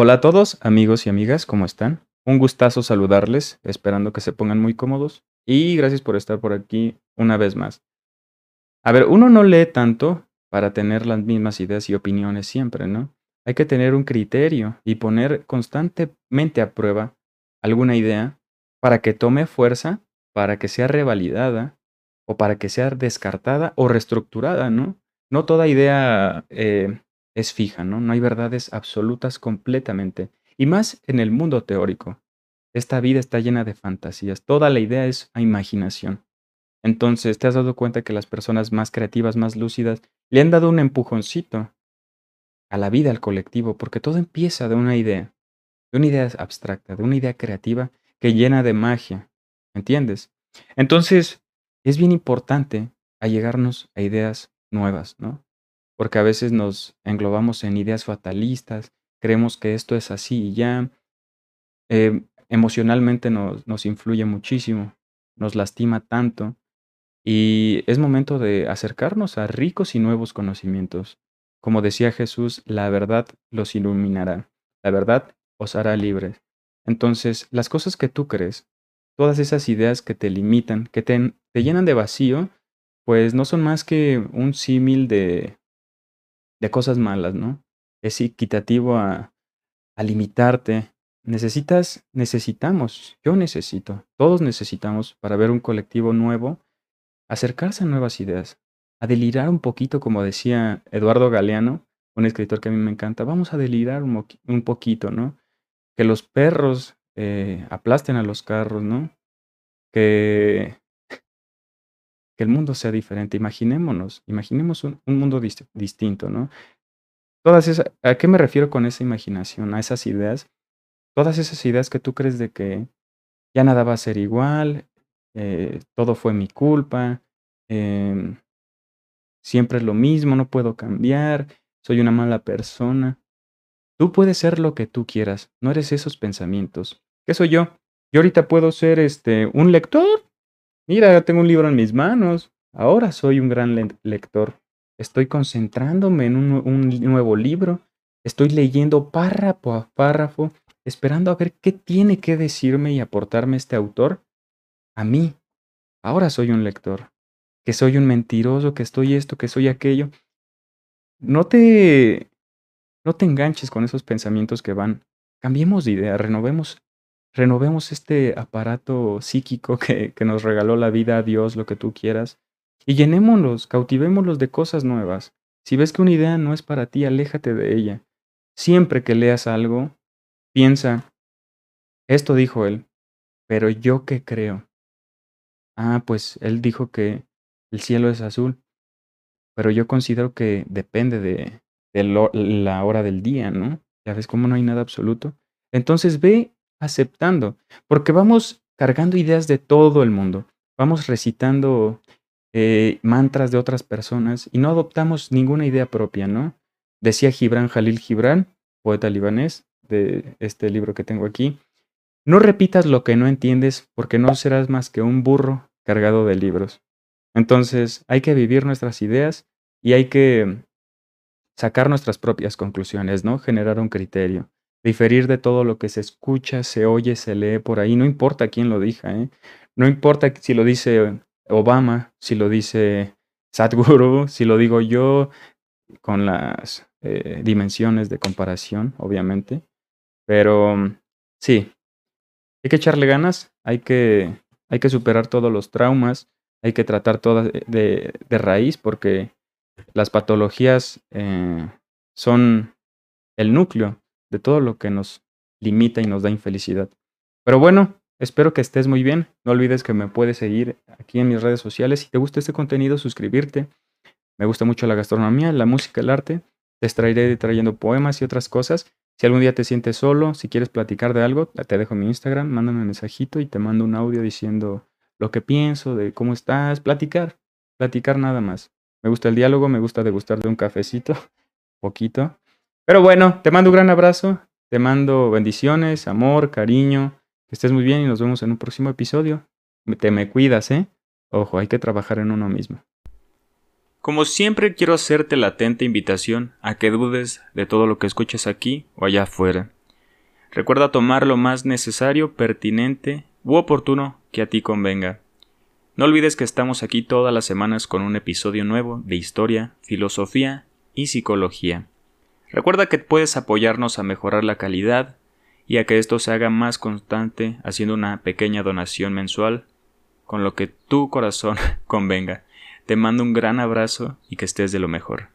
Hola a todos, amigos y amigas, ¿cómo están? Un gustazo saludarles, esperando que se pongan muy cómodos y gracias por estar por aquí una vez más. A ver, uno no lee tanto para tener las mismas ideas y opiniones siempre, ¿no? Hay que tener un criterio y poner constantemente a prueba alguna idea para que tome fuerza, para que sea revalidada o para que sea descartada o reestructurada, ¿no? No toda idea eh, es fija, ¿no? No hay verdades absolutas completamente. Y más en el mundo teórico. Esta vida está llena de fantasías. Toda la idea es a imaginación. Entonces, ¿te has dado cuenta que las personas más creativas, más lúcidas, le han dado un empujoncito a la vida, al colectivo? Porque todo empieza de una idea, de una idea abstracta, de una idea creativa que llena de magia. ¿Entiendes? Entonces, es bien importante allegarnos a ideas nuevas, ¿no? Porque a veces nos englobamos en ideas fatalistas, creemos que esto es así y ya. Eh, emocionalmente nos, nos influye muchísimo, nos lastima tanto y es momento de acercarnos a ricos y nuevos conocimientos. Como decía Jesús, la verdad los iluminará, la verdad os hará libres. Entonces, las cosas que tú crees, todas esas ideas que te limitan, que te, te llenan de vacío, pues no son más que un símil de, de cosas malas, ¿no? Es equitativo a, a limitarte. Necesitas, necesitamos, yo necesito, todos necesitamos para ver un colectivo nuevo, acercarse a nuevas ideas, a delirar un poquito, como decía Eduardo Galeano, un escritor que a mí me encanta, vamos a delirar un, un poquito, ¿no? Que los perros eh, aplasten a los carros, ¿no? Que que el mundo sea diferente. Imaginémonos, imaginemos un, mundo distinto, ¿no? Todas esas, ¿a qué me refiero con esa imaginación? A esas ideas, todas esas ideas que tú crees de que ya nada va a ser igual, eh, todo fue mi culpa, em, siempre es lo mismo, no puedo cambiar, soy una mala persona. Tú puedes ser lo que tú quieras, no eres esos pensamientos. ¿Qué soy yo? Yo ahorita puedo ser este un lector Mira, tengo un libro en mis manos. Ahora soy un gran lector. Estoy concentrándome en un, nuevo libro. Estoy leyendo párrafo a párrafo, esperando a ver qué tiene que decirme y aportarme este autor a mí. Ahora soy un lector. Que soy un mentiroso, que estoy esto, que soy aquello. No te, no te enganches con esos pensamientos que van. Cambiemos de idea, renovemos renovemos este aparato psíquico que, que nos regaló la vida, Dios, lo que tú quieras, y llenémoslos, cautivémoslos de cosas nuevas. Si ves que una idea no es para ti, aléjate de ella. Siempre que leas algo, piensa, esto dijo él, pero yo qué creo. Ah, pues él dijo que el cielo es azul, pero yo considero que depende de, de la hora del día, ¿no? Ya ves cómo no hay nada absoluto. Entonces ve aceptando, porque vamos cargando ideas de todo el mundo, vamos recitando eh, mantras de otras personas y no adoptamos ninguna idea propia, ¿no? Decía Gibran Jalil Gibran, poeta libanés de este libro que tengo aquí, no repitas lo que no entiendes porque no serás más que un burro cargado de libros. Entonces hay que vivir nuestras ideas y hay que sacar nuestras propias conclusiones, ¿no? Generar un criterio diferir de todo lo que se escucha, se oye, se lee por ahí, no importa quién lo diga, ¿eh? no importa si lo dice Obama, si lo dice Sadhguru, si lo digo yo, con las eh, dimensiones de comparación, obviamente, pero sí, hay que echarle ganas, hay que, hay que superar todos los traumas, hay que tratar todas de, de, raíz porque las patologías eh, son el núcleo de todo lo que nos limita y nos da infelicidad. Pero bueno, espero que estés muy bien. No olvides que me puedes seguir aquí en mis redes sociales. Si te gusta este contenido, suscribirte. Me gusta mucho la gastronomía, la música, el arte. Te estaré trayendo poemas y otras cosas. Si algún día te sientes solo, si quieres platicar de algo, te dejo mi Instagram, mándame un mensajito y te mando un audio diciendo lo que pienso, de cómo estás, platicar, platicar nada más. Me gusta el diálogo, me gusta degustar de un cafecito, poquito. Pero bueno, te mando un gran abrazo, te mando bendiciones, amor, cariño, que estés muy bien y nos vemos en un próximo episodio. Te me cuidas, ¿eh? Ojo, hay que trabajar en uno mismo. Como siempre quiero hacerte la atenta invitación a que dudes de todo lo que escuches aquí o allá afuera. Recuerda tomar lo más necesario, pertinente u oportuno que a ti convenga. No olvides que estamos aquí todas las semanas con un episodio nuevo de historia, filosofía y psicología. Recuerda que puedes apoyarnos a mejorar la calidad y a que esto se haga más constante haciendo una pequeña donación mensual con lo que tu corazón convenga. Te mando un gran abrazo y que estés de lo mejor.